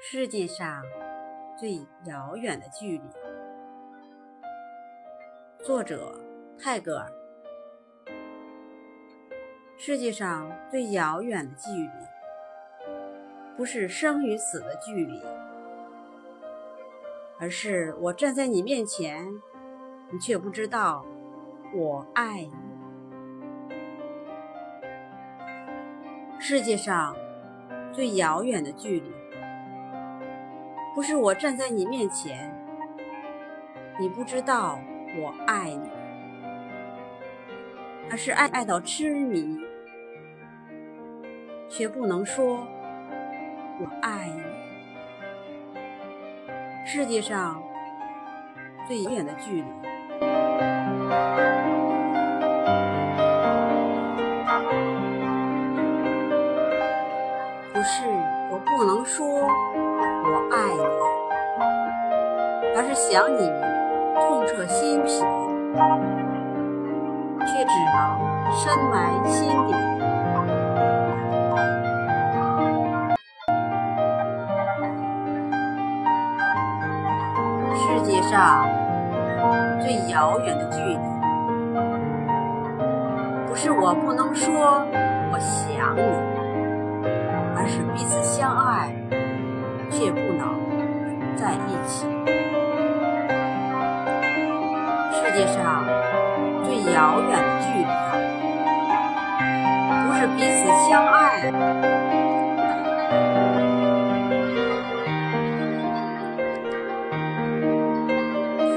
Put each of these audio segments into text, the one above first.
世界上最遥远的距离，作者泰戈尔。世界上最遥远的距离，不是生与死的距离，而是我站在你面前，你却不知道我爱你。世界上最遥远的距离。不是我站在你面前，你不知道我爱你，而是爱爱到痴迷，却不能说我爱你。世界上最远的距离，不是我不能说。我爱你，而是想你痛彻心脾，却只能深埋心底。世界上最遥远的距离，不是我不能说我想你，而是彼此相爱。却不能在一起。世界上最遥远的距离，不是彼此相爱，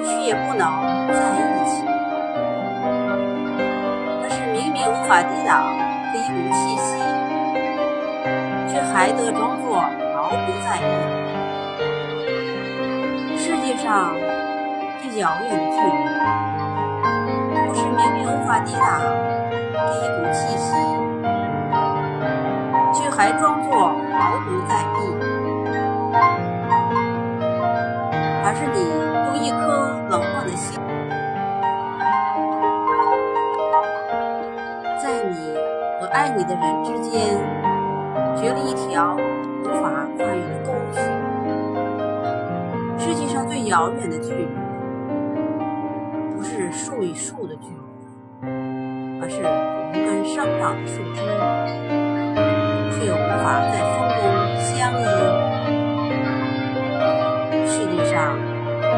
却也不能在一起，而是明明无法抵挡的一股气息，却还得装作。毫不在意。世界上最遥远的距离，不是明明无法抵挡这一股气息，却还装作毫不在意，而是你用一颗冷漠的心，在你和爱你的人之间，掘了一条。无法跨越的沟渠，世界上最遥远的距离，不是树与树的距离，而是同根生长的树枝，却无法在风中相依。世界上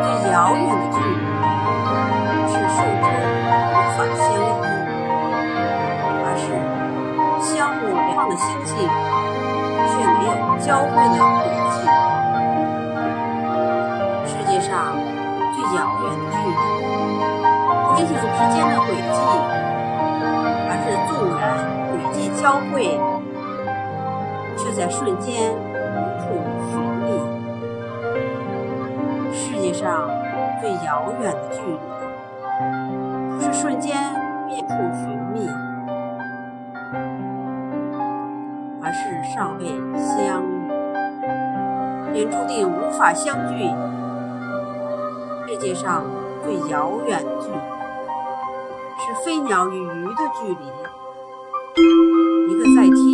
最遥远的距离，是树枝交汇的轨迹。世界上最遥远的距离，不是星星之间的轨迹，而是纵然轨迹交汇，却在瞬间无处寻觅。世界上最遥远的距离，不是瞬间便处寻觅。而是尚未，也注定无法相聚。世界上最遥远的距离，是飞鸟与鱼的距离。一个在天。